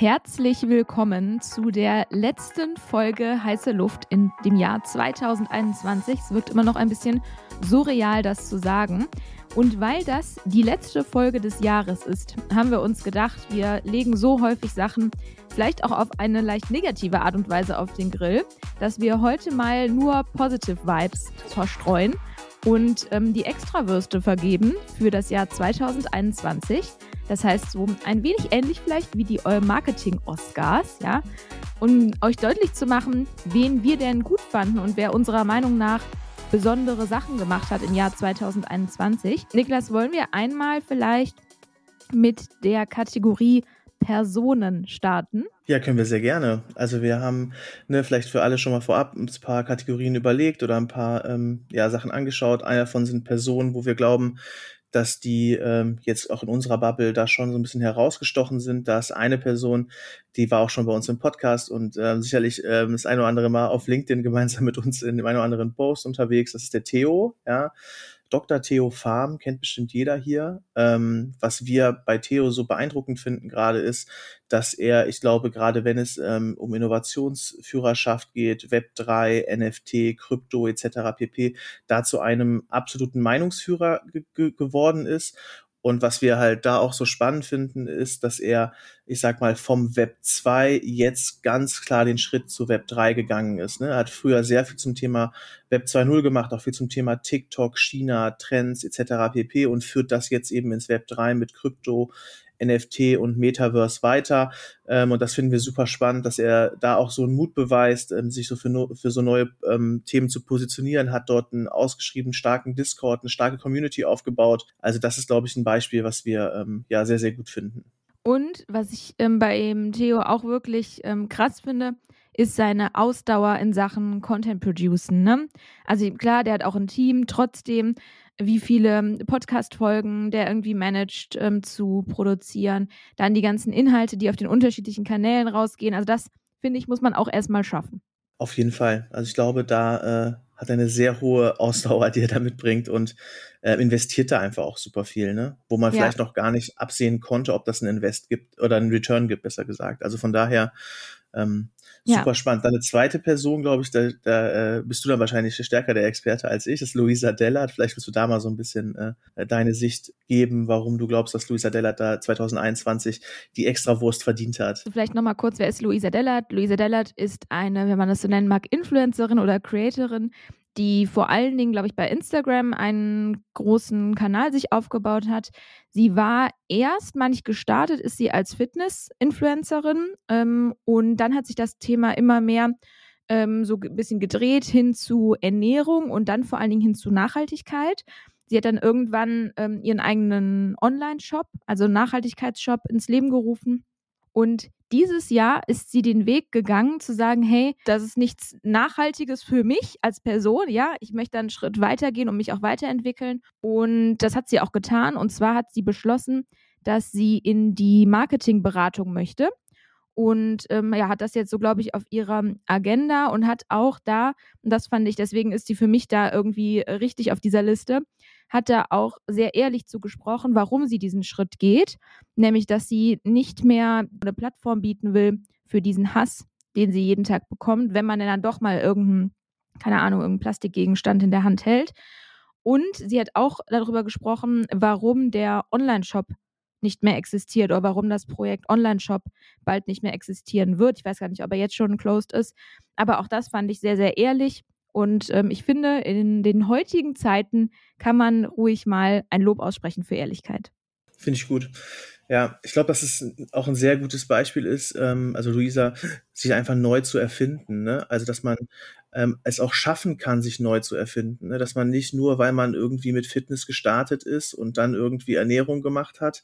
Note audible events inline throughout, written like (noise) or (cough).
herzlich willkommen zu der letzten Folge Heiße Luft in dem Jahr 2021. Es wirkt immer noch ein bisschen surreal, das zu sagen. Und weil das die letzte Folge des Jahres ist, haben wir uns gedacht, wir legen so häufig Sachen vielleicht auch auf eine leicht negative Art und Weise auf den Grill, dass wir heute mal nur Positive Vibes verstreuen und ähm, die Extrawürste vergeben für das Jahr 2021. Das heißt, so ein wenig ähnlich vielleicht wie die Marketing-Oscars, ja. Um euch deutlich zu machen, wen wir denn gut fanden und wer unserer Meinung nach besondere Sachen gemacht hat im Jahr 2021. Niklas, wollen wir einmal vielleicht mit der Kategorie Personen starten? Ja, können wir sehr gerne. Also wir haben ne, vielleicht für alle schon mal vorab ein paar Kategorien überlegt oder ein paar ähm, ja, Sachen angeschaut. Einer davon sind Personen, wo wir glauben, dass die ähm, jetzt auch in unserer Bubble da schon so ein bisschen herausgestochen sind. Da ist eine Person, die war auch schon bei uns im Podcast und ähm, sicherlich ähm, das eine oder andere Mal auf LinkedIn gemeinsam mit uns in dem einen oder anderen Post unterwegs. Das ist der Theo, ja. Dr. Theo Farm kennt bestimmt jeder hier. Ähm, was wir bei Theo so beeindruckend finden gerade ist, dass er, ich glaube, gerade wenn es ähm, um Innovationsführerschaft geht, Web 3, NFT, Krypto etc. pp, da zu einem absoluten Meinungsführer geworden ist und was wir halt da auch so spannend finden, ist, dass er, ich sag mal, vom Web 2 jetzt ganz klar den Schritt zu Web 3 gegangen ist. Ne? Er hat früher sehr viel zum Thema Web 2.0 gemacht, auch viel zum Thema TikTok, China, Trends etc. pp. und führt das jetzt eben ins Web 3 mit Krypto, NFT und Metaverse weiter. Ähm, und das finden wir super spannend, dass er da auch so einen Mut beweist, ähm, sich so für, no für so neue ähm, Themen zu positionieren, hat dort einen ausgeschrieben starken Discord, eine starke Community aufgebaut. Also das ist, glaube ich, ein Beispiel, was wir ähm, ja sehr, sehr gut finden. Und was ich ähm, bei Theo auch wirklich ähm, krass finde, ist seine Ausdauer in Sachen Content Producen. Ne? Also klar, der hat auch ein Team, trotzdem wie viele Podcast-Folgen der irgendwie managt ähm, zu produzieren. Dann die ganzen Inhalte, die auf den unterschiedlichen Kanälen rausgehen. Also das, finde ich, muss man auch erstmal schaffen. Auf jeden Fall. Also ich glaube, da äh, hat er eine sehr hohe Ausdauer, die er da mitbringt und äh, investiert da einfach auch super viel, ne? Wo man ja. vielleicht noch gar nicht absehen konnte, ob das ein Invest gibt oder einen Return gibt, besser gesagt. Also von daher ähm, Super ja. spannend. Dann eine zweite Person, glaube ich, da, da äh, bist du dann wahrscheinlich stärker der Experte als ich, das ist Luisa Dellert. Vielleicht willst du da mal so ein bisschen äh, deine Sicht geben, warum du glaubst, dass Luisa Dellert da 2021 die Extrawurst verdient hat. Vielleicht nochmal kurz, wer ist Luisa Dellert? Luisa Dellert ist eine, wenn man das so nennen mag, Influencerin oder Creatorin, die vor allen Dingen, glaube ich, bei Instagram einen großen Kanal sich aufgebaut hat. Sie war erst, manch gestartet, ist sie als Fitness-Influencerin ähm, und dann hat sich das Thema immer mehr ähm, so ein bisschen gedreht hin zu Ernährung und dann vor allen Dingen hin zu Nachhaltigkeit. Sie hat dann irgendwann ähm, ihren eigenen Online-Shop, also Nachhaltigkeitsshop, ins Leben gerufen und dieses Jahr ist sie den Weg gegangen zu sagen, hey, das ist nichts Nachhaltiges für mich als Person, ja, ich möchte einen Schritt weitergehen und mich auch weiterentwickeln. Und das hat sie auch getan. Und zwar hat sie beschlossen, dass sie in die Marketingberatung möchte. Und ähm, ja, hat das jetzt so, glaube ich, auf ihrer Agenda und hat auch da, und das fand ich, deswegen ist sie für mich da irgendwie richtig auf dieser Liste, hat da auch sehr ehrlich zugesprochen, warum sie diesen Schritt geht, nämlich dass sie nicht mehr eine Plattform bieten will für diesen Hass, den sie jeden Tag bekommt, wenn man dann doch mal irgendeinen, keine Ahnung, irgendeinen Plastikgegenstand in der Hand hält. Und sie hat auch darüber gesprochen, warum der Online-Shop nicht mehr existiert oder warum das Projekt Online-Shop bald nicht mehr existieren wird. Ich weiß gar nicht, ob er jetzt schon closed ist. Aber auch das fand ich sehr, sehr ehrlich und ähm, ich finde, in den heutigen Zeiten kann man ruhig mal ein Lob aussprechen für Ehrlichkeit. Finde ich gut. Ja, ich glaube, dass es auch ein sehr gutes Beispiel ist, ähm, also Luisa, sich einfach neu zu erfinden. Ne? Also, dass man ähm, es auch schaffen kann, sich neu zu erfinden. Ne? Dass man nicht nur, weil man irgendwie mit Fitness gestartet ist und dann irgendwie Ernährung gemacht hat,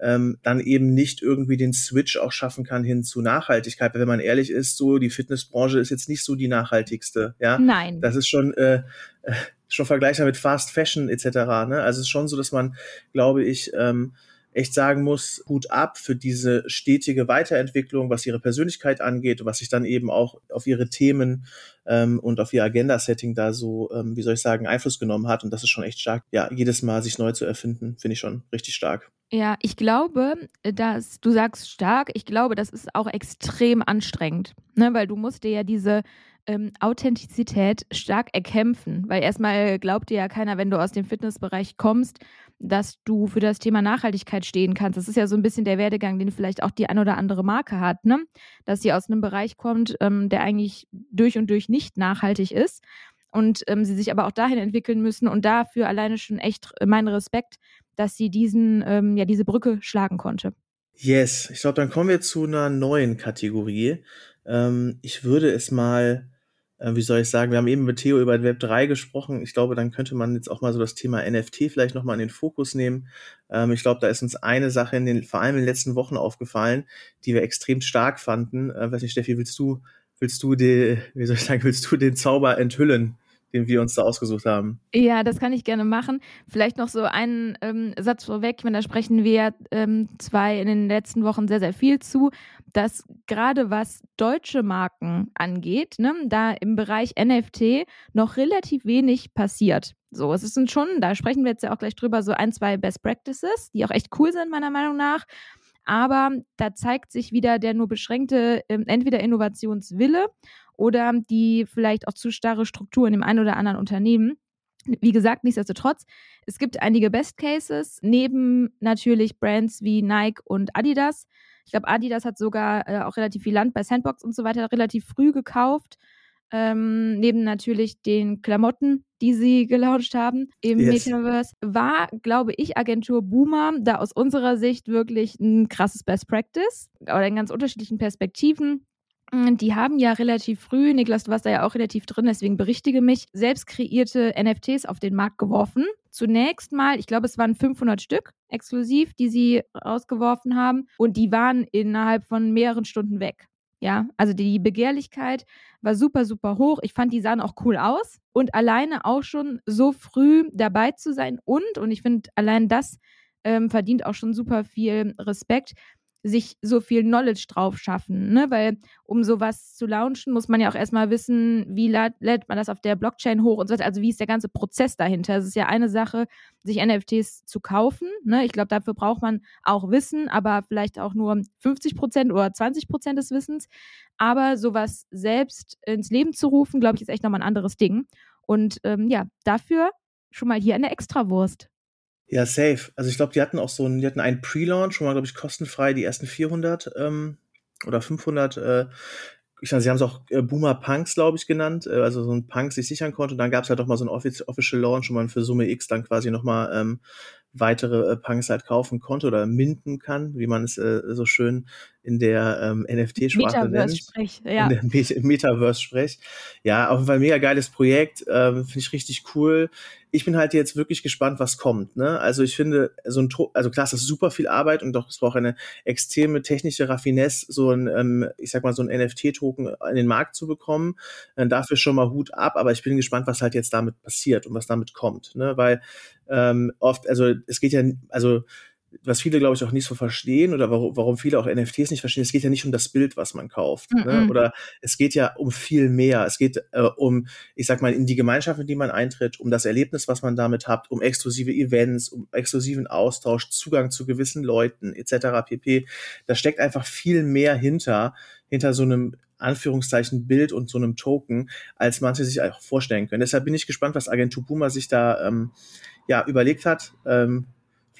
ähm, dann eben nicht irgendwie den Switch auch schaffen kann hin zu Nachhaltigkeit. Weil wenn man ehrlich ist, so die Fitnessbranche ist jetzt nicht so die nachhaltigste. Ja, nein, das ist schon äh, äh schon vergleichbar mit Fast Fashion etc. Ne? Also es ist schon so, dass man, glaube ich, ähm, echt sagen muss, gut ab für diese stetige Weiterentwicklung, was ihre Persönlichkeit angeht und was sich dann eben auch auf ihre Themen ähm, und auf ihr Agenda-Setting da so, ähm, wie soll ich sagen, Einfluss genommen hat. Und das ist schon echt stark. Ja, jedes Mal sich neu zu erfinden, finde ich schon richtig stark. Ja, ich glaube, dass du sagst stark, ich glaube, das ist auch extrem anstrengend, ne? weil du musst dir ja diese ähm, Authentizität stark erkämpfen, weil erstmal glaubt dir ja keiner, wenn du aus dem Fitnessbereich kommst, dass du für das Thema Nachhaltigkeit stehen kannst. Das ist ja so ein bisschen der Werdegang, den vielleicht auch die ein oder andere Marke hat, ne? dass sie aus einem Bereich kommt, ähm, der eigentlich durch und durch nicht nachhaltig ist und ähm, sie sich aber auch dahin entwickeln müssen und dafür alleine schon echt mein Respekt, dass sie diesen, ähm, ja, diese Brücke schlagen konnte. Yes, ich glaube, dann kommen wir zu einer neuen Kategorie. Ähm, ich würde es mal, äh, wie soll ich sagen, wir haben eben mit Theo über Web 3 gesprochen. Ich glaube, dann könnte man jetzt auch mal so das Thema NFT vielleicht nochmal in den Fokus nehmen. Ähm, ich glaube, da ist uns eine Sache in den, vor allem in den letzten Wochen aufgefallen, die wir extrem stark fanden. Äh, weiß nicht, Steffi, willst du, willst du die, wie soll ich sagen, willst du den Zauber enthüllen? Den wir uns da ausgesucht haben. Ja, das kann ich gerne machen. Vielleicht noch so einen ähm, Satz vorweg, ich meine, da sprechen wir ähm, zwei in den letzten Wochen sehr, sehr viel zu, dass gerade was deutsche Marken angeht, ne, da im Bereich NFT noch relativ wenig passiert. So, es sind schon, da sprechen wir jetzt ja auch gleich drüber, so ein, zwei Best Practices, die auch echt cool sind, meiner Meinung nach. Aber da zeigt sich wieder der nur beschränkte ähm, entweder Innovationswille oder die vielleicht auch zu starre Strukturen im einen oder anderen Unternehmen. Wie gesagt, nichtsdestotrotz, es gibt einige Best Cases, neben natürlich Brands wie Nike und Adidas. Ich glaube, Adidas hat sogar äh, auch relativ viel Land bei Sandbox und so weiter relativ früh gekauft. Ähm, neben natürlich den Klamotten, die sie gelauncht haben im yes. Metaverse, war, glaube ich, Agentur Boomer da aus unserer Sicht wirklich ein krasses Best Practice oder in ganz unterschiedlichen Perspektiven. Hm, die haben ja relativ früh, Niklas, du warst da ja auch relativ drin, deswegen berichtige mich, selbst kreierte NFTs auf den Markt geworfen. Zunächst mal, ich glaube, es waren 500 Stück exklusiv, die sie rausgeworfen haben und die waren innerhalb von mehreren Stunden weg. Ja, also die Begehrlichkeit war super, super hoch. Ich fand, die sahen auch cool aus und alleine auch schon so früh dabei zu sein und, und ich finde, allein das ähm, verdient auch schon super viel Respekt sich so viel Knowledge drauf schaffen, ne? Weil um sowas zu launchen, muss man ja auch erstmal wissen, wie lädt man das auf der Blockchain hoch und so weiter. Also wie ist der ganze Prozess dahinter? Es ist ja eine Sache, sich NFTs zu kaufen. Ne? Ich glaube, dafür braucht man auch Wissen, aber vielleicht auch nur 50 Prozent oder 20 Prozent des Wissens. Aber sowas selbst ins Leben zu rufen, glaube ich, ist echt nochmal ein anderes Ding. Und ähm, ja, dafür schon mal hier eine Extrawurst. Ja, safe. Also ich glaube, die hatten auch so einen, die hatten einen Pre-Launch, schon mal, glaube ich, kostenfrei die ersten 400 ähm, oder 500. Äh, ich meine, sie haben es auch äh, Boomer Punks, glaube ich, genannt, äh, also so ein Punk sich sichern konnte. Und dann gab es halt doch mal so ein Official Launch, wo man für Summe X dann quasi noch mal ähm, weitere äh, Punks halt kaufen konnte oder minden kann, wie man es äh, so schön in der ähm, NFT-Sprache nennt. Sprech, ja. In der Metaverse-Sprech. Ja, auf jeden Fall mega geiles Projekt, äh, finde ich richtig cool. Ich bin halt jetzt wirklich gespannt, was kommt. Ne? Also ich finde, so ein, to also klar, es ist super viel Arbeit und doch es braucht eine extreme technische Raffinesse, so ein, ähm, ich sag mal, so ein NFT-Token in den Markt zu bekommen. Äh, dafür schon mal Hut ab, aber ich bin gespannt, was halt jetzt damit passiert und was damit kommt. Ne? Weil ähm, oft, also es geht ja, also was viele, glaube ich, auch nicht so verstehen oder warum, warum viele auch NFTs nicht verstehen, es geht ja nicht um das Bild, was man kauft. Mm -mm. Ne? Oder es geht ja um viel mehr. Es geht äh, um, ich sag mal, in die Gemeinschaft, in die man eintritt, um das Erlebnis, was man damit hat, um exklusive Events, um exklusiven Austausch, Zugang zu gewissen Leuten, etc. pp. Da steckt einfach viel mehr hinter, hinter so einem Anführungszeichen Bild und so einem Token, als manche sich auch vorstellen können. Deshalb bin ich gespannt, was Agentur Puma sich da ähm, ja überlegt hat. Ähm,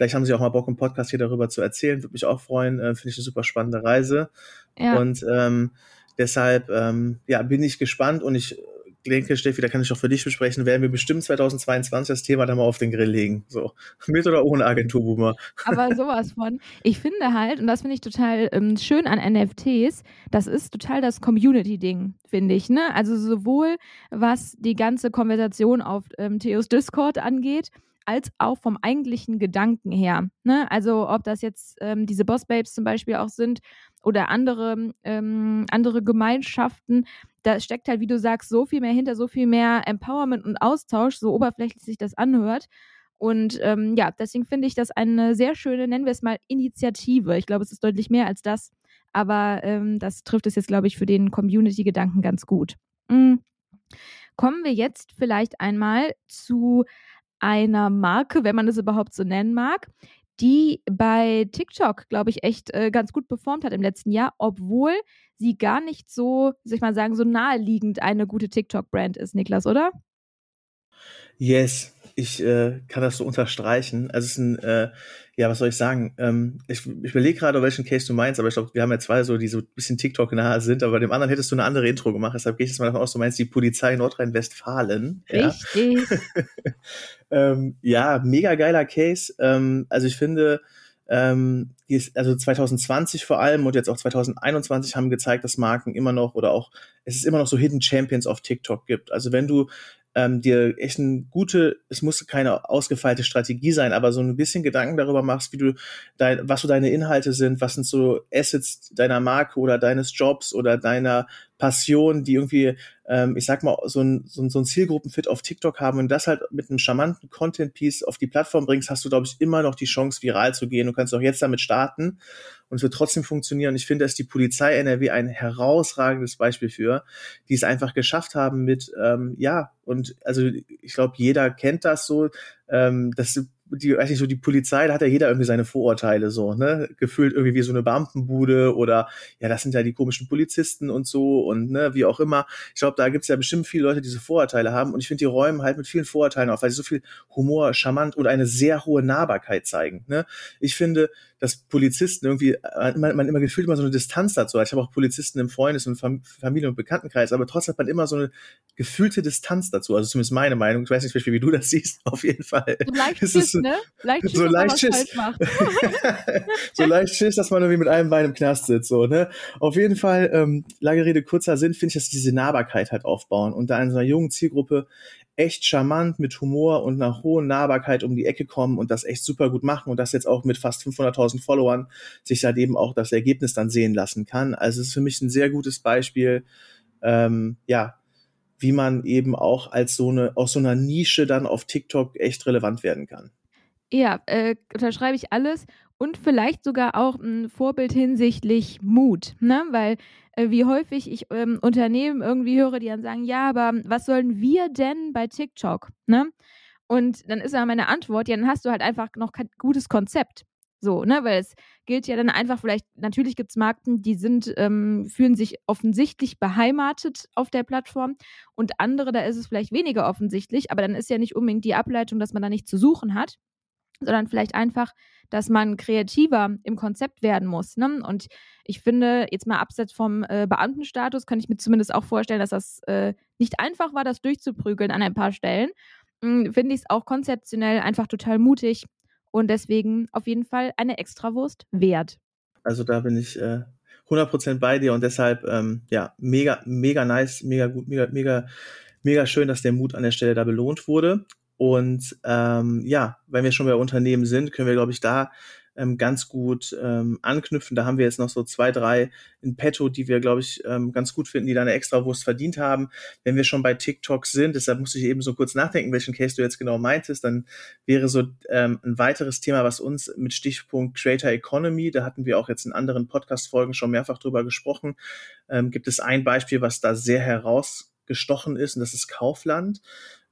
Vielleicht haben Sie auch mal Bock, im Podcast hier darüber zu erzählen. Würde mich auch freuen. Äh, Finde ich eine super spannende Reise. Ja. Und ähm, deshalb ähm, ja, bin ich gespannt und ich denke, Steffi, da kann ich auch für dich besprechen, werden wir bestimmt 2022 das Thema da mal auf den Grill legen. So, (laughs) mit oder ohne Agenturboomer. (laughs) Aber sowas von. Ich finde halt, und das finde ich total ähm, schön an NFTs, das ist total das Community-Ding, finde ich. Ne? Also sowohl was die ganze Konversation auf ähm, Theos Discord angeht, als auch vom eigentlichen Gedanken her. Ne? Also ob das jetzt ähm, diese Boss Babes zum Beispiel auch sind oder andere, ähm, andere Gemeinschaften, da steckt halt, wie du sagst, so viel mehr hinter, so viel mehr Empowerment und Austausch, so oberflächlich sich das anhört. Und ähm, ja, deswegen finde ich das eine sehr schöne, nennen wir es mal, Initiative. Ich glaube, es ist deutlich mehr als das, aber ähm, das trifft es jetzt, glaube ich, für den Community-Gedanken ganz gut. Mhm. Kommen wir jetzt vielleicht einmal zu einer Marke, wenn man es überhaupt so nennen mag, die bei TikTok, glaube ich, echt äh, ganz gut performt hat im letzten Jahr, obwohl sie gar nicht so, soll ich mal sagen, so naheliegend eine gute TikTok-Brand ist, Niklas, oder? Yes, ich äh, kann das so unterstreichen. Also es ist ein, äh, ja, was soll ich sagen? Ähm, ich, ich überlege gerade, welchen Case du meinst, aber ich glaube, wir haben ja zwei so, die so ein bisschen TikTok nahe sind, aber bei dem anderen hättest du eine andere Intro gemacht. Deshalb gehe ich jetzt mal davon aus, du meinst die Polizei Nordrhein-Westfalen. Richtig. Ja. (laughs) ähm, ja, mega geiler Case. Ähm, also ich finde, ähm, ist, also 2020 vor allem und jetzt auch 2021 haben gezeigt, dass Marken immer noch oder auch es ist immer noch so Hidden Champions auf TikTok gibt. Also wenn du ähm, dir echt eine gute, es muss keine ausgefeilte Strategie sein, aber so ein bisschen Gedanken darüber machst, wie du dein, was so deine Inhalte sind, was sind so Assets deiner Marke oder deines Jobs oder deiner Passion, die irgendwie, ähm, ich sag mal, so ein, so ein, so ein Zielgruppenfit auf TikTok haben und das halt mit einem charmanten Content-Piece auf die Plattform bringst, hast du, glaube ich, immer noch die Chance, viral zu gehen. Du kannst auch jetzt damit starten und es wird trotzdem funktionieren. Ich finde, dass die Polizei NRW ein herausragendes Beispiel für, die es einfach geschafft haben mit, ähm, ja, und also ich glaube, jeder kennt das so, ähm, dass die, weiß nicht, so die Polizei, da hat ja jeder irgendwie seine Vorurteile so, ne? Gefühlt irgendwie wie so eine Beamtenbude oder ja, das sind ja die komischen Polizisten und so und ne, wie auch immer. Ich glaube, da gibt's ja bestimmt viele Leute, die diese Vorurteile haben und ich finde, die räumen halt mit vielen Vorurteilen auf, weil sie so viel Humor, charmant und eine sehr hohe Nahbarkeit zeigen. Ne? Ich finde, dass Polizisten irgendwie, äh, man, man immer gefühlt immer so eine Distanz dazu hat. Ich habe auch Polizisten im Freundes- und Familien- und Bekanntenkreis, aber trotzdem hat man immer so eine gefühlte Distanz dazu. Also zumindest meine Meinung. Ich weiß nicht, wie du das siehst, (laughs) auf jeden Fall. So leicht Schiss, so, ne? Leicht Schiss, so leicht Schiss. (laughs) so leicht Schiss, dass man irgendwie mit einem Bein im Knast sitzt, so, ne? Auf jeden Fall, ähm, lange Rede, kurzer Sinn, finde ich, dass diese Nahbarkeit halt aufbauen und da in so einer jungen Zielgruppe echt charmant mit Humor und einer hohen Nahbarkeit um die Ecke kommen und das echt super gut machen und das jetzt auch mit fast 500.000 Followern sich seitdem auch das Ergebnis dann sehen lassen kann. Also es ist für mich ein sehr gutes Beispiel, ähm, ja, wie man eben auch als so eine, aus so einer Nische dann auf TikTok echt relevant werden kann. Ja, äh, unterschreibe ich alles und vielleicht sogar auch ein Vorbild hinsichtlich Mut, ne? Weil wie häufig ich ähm, Unternehmen irgendwie höre, die dann sagen, ja, aber was sollen wir denn bei TikTok? Ne? Und dann ist ja meine Antwort, ja, dann hast du halt einfach noch kein gutes Konzept. So, ne, weil es gilt ja dann einfach, vielleicht, natürlich gibt es Marken, die sind, ähm, fühlen sich offensichtlich beheimatet auf der Plattform und andere, da ist es vielleicht weniger offensichtlich, aber dann ist ja nicht unbedingt die Ableitung, dass man da nichts zu suchen hat, sondern vielleicht einfach, dass man kreativer im Konzept werden muss. Ne? Und ich finde, jetzt mal abseits vom äh, Beamtenstatus, kann ich mir zumindest auch vorstellen, dass das äh, nicht einfach war, das durchzuprügeln an ein paar Stellen. Hm, finde ich es auch konzeptionell einfach total mutig und deswegen auf jeden Fall eine Extrawurst wert. Also da bin ich äh, 100% bei dir und deshalb, ähm, ja, mega, mega nice, mega gut, mega, mega, mega schön, dass der Mut an der Stelle da belohnt wurde. Und ähm, ja, wenn wir schon bei Unternehmen sind, können wir, glaube ich, da ähm, ganz gut ähm, anknüpfen. Da haben wir jetzt noch so zwei, drei in petto, die wir, glaube ich, ähm, ganz gut finden, die da eine extra Wurst verdient haben. Wenn wir schon bei TikTok sind, deshalb musste ich eben so kurz nachdenken, welchen Case du jetzt genau meintest, dann wäre so ähm, ein weiteres Thema, was uns mit Stichpunkt Creator Economy, da hatten wir auch jetzt in anderen Podcast-Folgen schon mehrfach drüber gesprochen, ähm, gibt es ein Beispiel, was da sehr herausgestochen ist, und das ist Kaufland.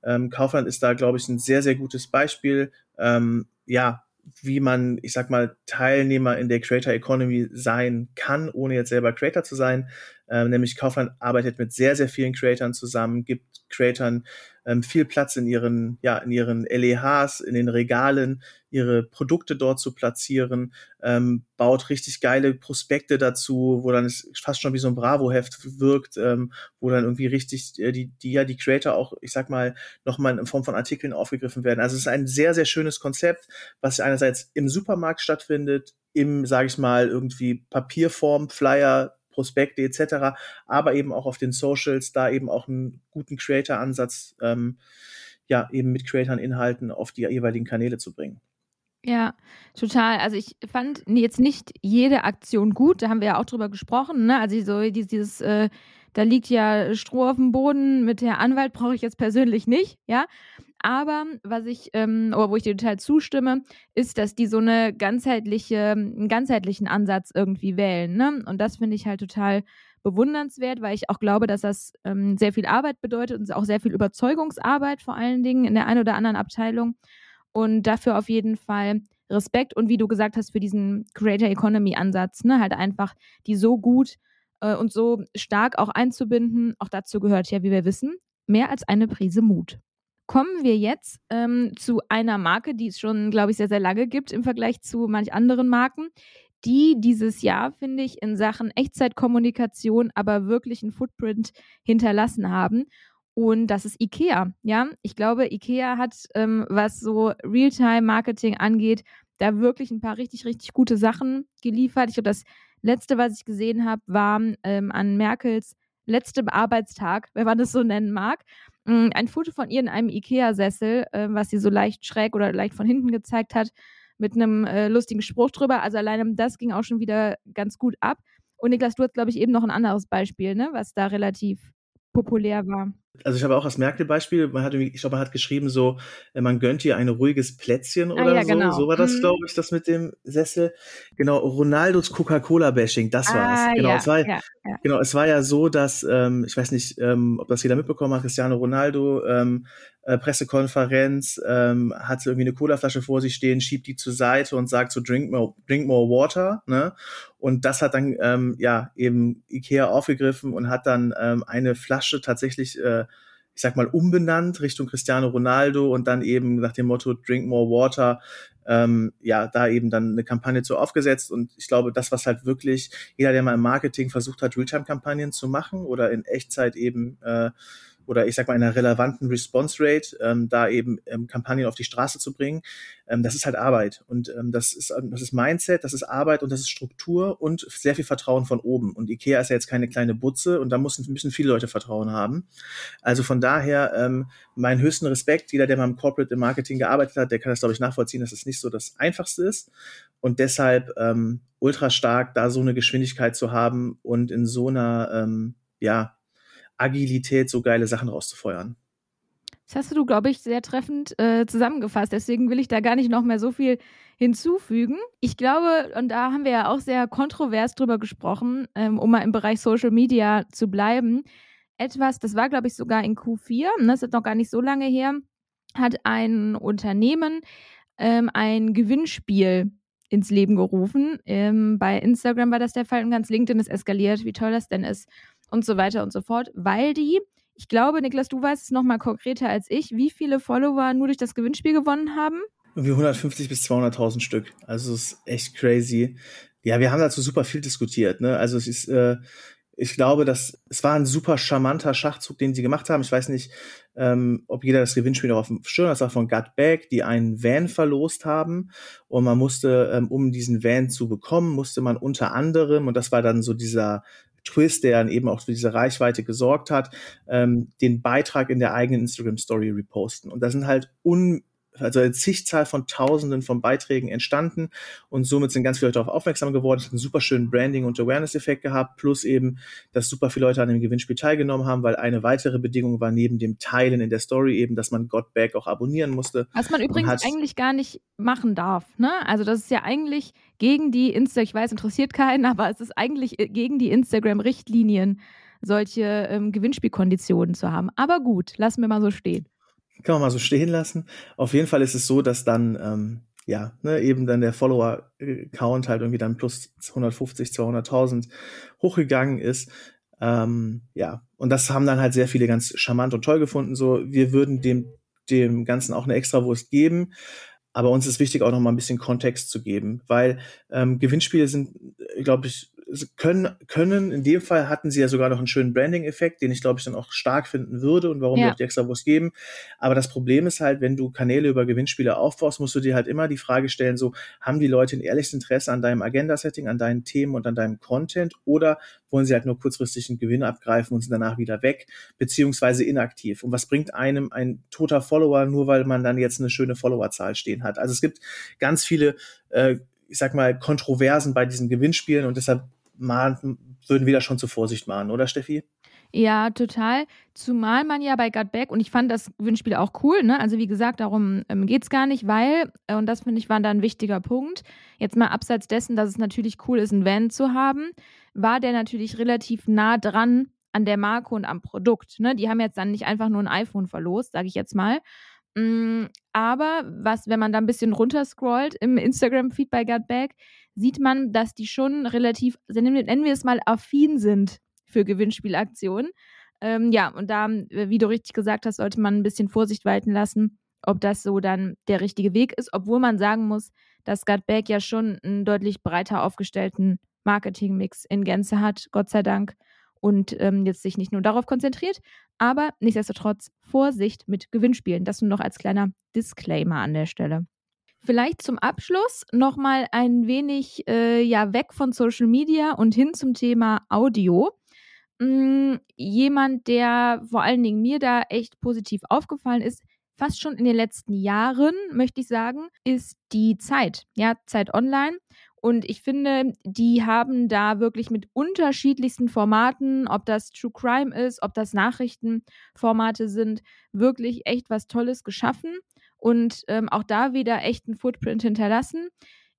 Ähm, Kaufland ist da, glaube ich, ein sehr, sehr gutes Beispiel. Ähm, ja, wie man, ich sag mal, Teilnehmer in der Creator Economy sein kann, ohne jetzt selber Creator zu sein. Ähm, nämlich Kaufland arbeitet mit sehr, sehr vielen Creatoren zusammen, gibt Creatoren ähm, viel Platz in ihren, ja, in ihren LEHs, in den Regalen, ihre Produkte dort zu platzieren, ähm, baut richtig geile Prospekte dazu, wo dann es fast schon wie so ein Bravo-Heft wirkt, ähm, wo dann irgendwie richtig äh, die, die ja die Creator auch, ich sag mal, nochmal in Form von Artikeln aufgegriffen werden. Also es ist ein sehr, sehr schönes Konzept, was einerseits im Supermarkt stattfindet, im, sage ich mal, irgendwie Papierform, Flyer, Prospekte etc., aber eben auch auf den Socials, da eben auch einen guten Creator-Ansatz, ähm, ja, eben mit Creatoren-Inhalten auf die jeweiligen Kanäle zu bringen. Ja, total. Also ich fand jetzt nicht jede Aktion gut, da haben wir ja auch drüber gesprochen, ne? Also so dieses, äh, da liegt ja Stroh auf dem Boden, mit der Anwalt brauche ich jetzt persönlich nicht, ja. Aber was ich, ähm, oder wo ich dir total zustimme, ist, dass die so eine ganzheitliche, einen ganzheitlichen Ansatz irgendwie wählen. Ne? Und das finde ich halt total bewundernswert, weil ich auch glaube, dass das ähm, sehr viel Arbeit bedeutet und auch sehr viel Überzeugungsarbeit vor allen Dingen in der einen oder anderen Abteilung. Und dafür auf jeden Fall Respekt und wie du gesagt hast, für diesen Creator Economy Ansatz, ne, halt einfach die so gut äh, und so stark auch einzubinden. Auch dazu gehört ja, wie wir wissen, mehr als eine Prise Mut. Kommen wir jetzt ähm, zu einer Marke, die es schon, glaube ich, sehr, sehr lange gibt im Vergleich zu manch anderen Marken, die dieses Jahr, finde ich, in Sachen Echtzeitkommunikation aber wirklich einen Footprint hinterlassen haben. Und das ist IKEA. Ja, ich glaube, IKEA hat, ähm, was so Realtime-Marketing angeht, da wirklich ein paar richtig, richtig gute Sachen geliefert. Ich glaube, das letzte, was ich gesehen habe, war ähm, an Merkels letztem Arbeitstag, wenn man das so nennen mag, ein Foto von ihr in einem IKEA-Sessel, äh, was sie so leicht schräg oder leicht von hinten gezeigt hat, mit einem äh, lustigen Spruch drüber. Also alleine das ging auch schon wieder ganz gut ab. Und Niklas, du hast, glaube ich, eben noch ein anderes Beispiel, ne, was da relativ populär war also ich habe auch das Merkel-Beispiel, man hat ich glaube, man hat geschrieben so, äh, man gönnt ihr ein ruhiges Plätzchen ah oder ah, ja, so. Genau. So war das, mhm. glaube ich, das mit dem Sessel. Genau, Ronaldos Coca-Cola-Bashing, das. Ah, genau, ja, es war, ja, ja. genau, es war ja so, dass, ähm, ich weiß nicht, ähm, ob das jeder mitbekommen hat, Cristiano Ronaldo, ähm, äh, Pressekonferenz, ähm, hat irgendwie eine Colaflasche vor sich stehen, schiebt die zur Seite und sagt so, drink more, drink more water, ne? Und das hat dann, ähm, ja, eben Ikea aufgegriffen und hat dann ähm, eine Flasche tatsächlich äh, ich sag mal, umbenannt Richtung Cristiano Ronaldo und dann eben nach dem Motto Drink More Water, ähm, ja, da eben dann eine Kampagne zu aufgesetzt. Und ich glaube, das, was halt wirklich jeder, der mal im Marketing versucht hat, Realtime-Kampagnen zu machen oder in Echtzeit eben äh, oder ich sag mal in einer relevanten Response Rate, ähm, da eben ähm, Kampagnen auf die Straße zu bringen, ähm, das ist halt Arbeit. Und ähm, das, ist, ähm, das ist Mindset, das ist Arbeit und das ist Struktur und sehr viel Vertrauen von oben. Und IKEA ist ja jetzt keine kleine Butze und da müssen, müssen viele Leute Vertrauen haben. Also von daher ähm, meinen höchsten Respekt. Jeder, der mal im Corporate im Marketing gearbeitet hat, der kann das, glaube ich, nachvollziehen, dass es das nicht so das Einfachste ist. Und deshalb ähm, ultra stark, da so eine Geschwindigkeit zu haben und in so einer, ähm, ja, Agilität so geile Sachen rauszufeuern. Das hast du, glaube ich, sehr treffend äh, zusammengefasst. Deswegen will ich da gar nicht noch mehr so viel hinzufügen. Ich glaube, und da haben wir ja auch sehr kontrovers drüber gesprochen, ähm, um mal im Bereich Social Media zu bleiben. Etwas, das war, glaube ich, sogar in Q4, ne, das ist noch gar nicht so lange her, hat ein Unternehmen ähm, ein Gewinnspiel ins Leben gerufen. Ähm, bei Instagram war das der Fall und ganz LinkedIn ist eskaliert, wie toll das denn ist und so weiter und so fort, weil die, ich glaube, Niklas, du weißt es noch mal konkreter als ich, wie viele Follower nur durch das Gewinnspiel gewonnen haben? Irgendwie 150 bis 200.000 Stück. Also es ist echt crazy. Ja, wir haben dazu super viel diskutiert. Ne? Also es ist, äh, ich glaube, dass es war ein super charmanter Schachzug, den sie gemacht haben. Ich weiß nicht, ähm, ob jeder das Gewinnspiel noch auf dem Schirm hat. Das war von Gutback, die einen Van verlost haben. Und man musste, ähm, um diesen Van zu bekommen, musste man unter anderem, und das war dann so dieser Twist, der dann eben auch für diese Reichweite gesorgt hat, ähm, den Beitrag in der eigenen Instagram Story reposten. Und da sind halt un also eine Zigzahl von Tausenden von Beiträgen entstanden und somit sind ganz viele Leute darauf aufmerksam geworden. Es hat einen super schönen Branding- und Awareness-Effekt gehabt, plus eben, dass super viele Leute an dem Gewinnspiel teilgenommen haben, weil eine weitere Bedingung war neben dem Teilen in der Story eben, dass man Got Back auch abonnieren musste. Was man übrigens eigentlich gar nicht machen darf. Ne? Also das ist ja eigentlich gegen die Insta, ich weiß, interessiert keinen, (laughs) aber es ist eigentlich äh, gegen die Instagram-Richtlinien solche ähm, Gewinnspielkonditionen zu haben. Aber gut, lassen wir mal so stehen kann man mal so stehen lassen. Auf jeden Fall ist es so, dass dann, ähm, ja, ne, eben dann der Follower-Count halt irgendwie dann plus 150, 200.000 hochgegangen ist. Ähm, ja, und das haben dann halt sehr viele ganz charmant und toll gefunden. So, wir würden dem, dem Ganzen auch eine Extrawurst geben. Aber uns ist wichtig, auch noch mal ein bisschen Kontext zu geben, weil ähm, Gewinnspiele sind, glaube ich, können, können, in dem Fall hatten sie ja sogar noch einen schönen Branding-Effekt, den ich glaube ich dann auch stark finden würde und warum ja. wir auch die extra Wurst geben. Aber das Problem ist halt, wenn du Kanäle über Gewinnspiele aufbaust, musst du dir halt immer die Frage stellen, so, haben die Leute ein ehrliches Interesse an deinem Agenda-Setting, an deinen Themen und an deinem Content oder wollen sie halt nur kurzfristig einen Gewinn abgreifen und sind danach wieder weg, beziehungsweise inaktiv. Und was bringt einem ein toter Follower, nur weil man dann jetzt eine schöne Followerzahl stehen hat? Also es gibt ganz viele äh, ich sag mal, Kontroversen bei diesen Gewinnspielen und deshalb mahnen, würden wir da schon zur Vorsicht mahnen, oder Steffi? Ja, total. Zumal man ja bei Got Back, und ich fand das Gewinnspiel auch cool, ne? Also wie gesagt, darum ähm, geht es gar nicht, weil, äh, und das finde ich war da ein wichtiger Punkt, jetzt mal abseits dessen, dass es natürlich cool ist, einen Van zu haben, war der natürlich relativ nah dran an der Marke und am Produkt. Ne? Die haben jetzt dann nicht einfach nur ein iPhone verlost, sage ich jetzt mal, Mm, aber was, wenn man da ein bisschen runterscrollt im Instagram-Feed bei Gutback, sieht man, dass die schon relativ, nennen wir es mal, affin sind für Gewinnspielaktionen. Ähm, ja, und da, wie du richtig gesagt hast, sollte man ein bisschen Vorsicht walten lassen, ob das so dann der richtige Weg ist, obwohl man sagen muss, dass Gutback ja schon einen deutlich breiter aufgestellten Marketingmix in Gänze hat, Gott sei Dank, und ähm, jetzt sich nicht nur darauf konzentriert, aber nichtsdestotrotz Vorsicht mit Gewinnspielen. Das nur noch als kleiner Disclaimer an der Stelle. Vielleicht zum Abschluss nochmal ein wenig äh, ja, weg von Social Media und hin zum Thema Audio. Hm, jemand, der vor allen Dingen mir da echt positiv aufgefallen ist, fast schon in den letzten Jahren, möchte ich sagen, ist die Zeit. Ja, Zeit Online. Und ich finde, die haben da wirklich mit unterschiedlichsten Formaten, ob das True Crime ist, ob das Nachrichtenformate sind, wirklich echt was Tolles geschaffen und ähm, auch da wieder echt einen Footprint hinterlassen.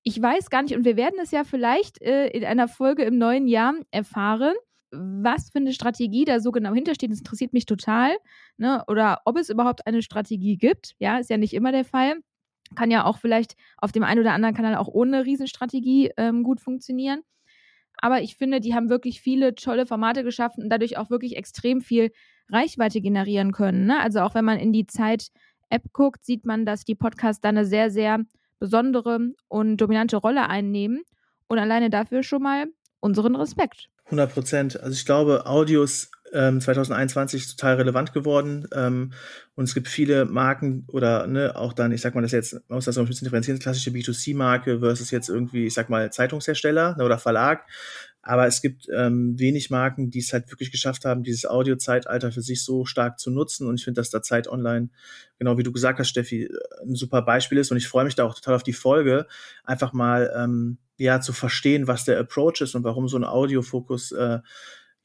Ich weiß gar nicht, und wir werden es ja vielleicht äh, in einer Folge im neuen Jahr erfahren, was für eine Strategie da so genau hintersteht. Das interessiert mich total. Ne? Oder ob es überhaupt eine Strategie gibt. Ja, ist ja nicht immer der Fall. Kann ja auch vielleicht auf dem einen oder anderen Kanal auch ohne Riesenstrategie ähm, gut funktionieren. Aber ich finde, die haben wirklich viele tolle Formate geschaffen und dadurch auch wirklich extrem viel Reichweite generieren können. Ne? Also auch wenn man in die Zeit-App guckt, sieht man, dass die Podcasts da eine sehr, sehr besondere und dominante Rolle einnehmen. Und alleine dafür schon mal unseren Respekt. 100 Prozent. Also ich glaube, Audio ist ähm, 2021 total relevant geworden. Ähm, und es gibt viele Marken oder ne, auch dann, ich sag mal, das jetzt, man muss das noch ein bisschen differenzieren, klassische B2C-Marke versus jetzt irgendwie, ich sag mal, Zeitungshersteller ne, oder Verlag. Aber es gibt ähm, wenig Marken, die es halt wirklich geschafft haben, dieses Audio-Zeitalter für sich so stark zu nutzen. Und ich finde, dass da Zeit Online, genau wie du gesagt hast, Steffi, ein super Beispiel ist. Und ich freue mich da auch total auf die Folge, einfach mal ähm, ja zu verstehen, was der Approach ist und warum so ein Audiofokus äh,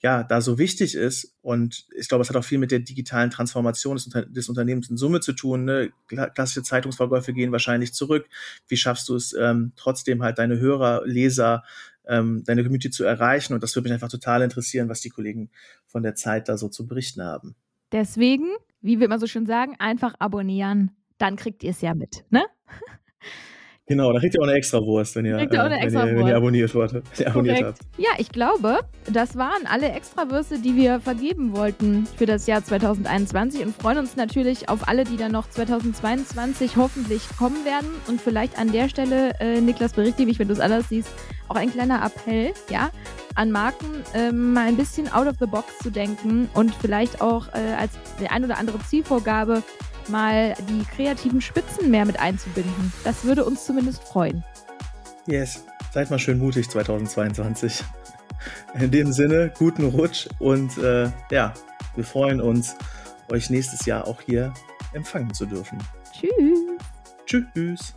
ja, da so wichtig ist. Und ich glaube, es hat auch viel mit der digitalen Transformation des, Unter des Unternehmens in Summe zu tun. Ne? Klassische Zeitungsverkäufe gehen wahrscheinlich zurück. Wie schaffst du es ähm, trotzdem halt deine Hörer, Leser, ähm, deine Community zu erreichen? Und das würde mich einfach total interessieren, was die Kollegen von der Zeit da so zu berichten haben. Deswegen, wie wir immer so schön sagen, einfach abonnieren. Dann kriegt ihr es ja mit, ne? (laughs) Genau, da kriegt ihr auch eine extra Wurst, wenn ihr, äh, wenn ihr, wenn ihr abonniert, wurde, wenn ihr abonniert habt. Ja, ich glaube, das waren alle Extrawürste, die wir vergeben wollten für das Jahr 2021 und freuen uns natürlich auf alle, die dann noch 2022 hoffentlich kommen werden. Und vielleicht an der Stelle, äh, Niklas, berichte mich, wenn du es anders siehst, auch ein kleiner Appell, ja, an Marken, äh, mal ein bisschen out of the box zu denken und vielleicht auch äh, als die ein oder andere Zielvorgabe mal die kreativen Spitzen mehr mit einzubinden. Das würde uns zumindest freuen. Yes, seid mal schön mutig 2022. In dem Sinne, guten Rutsch und äh, ja, wir freuen uns, euch nächstes Jahr auch hier empfangen zu dürfen. Tschüss. Tschüss.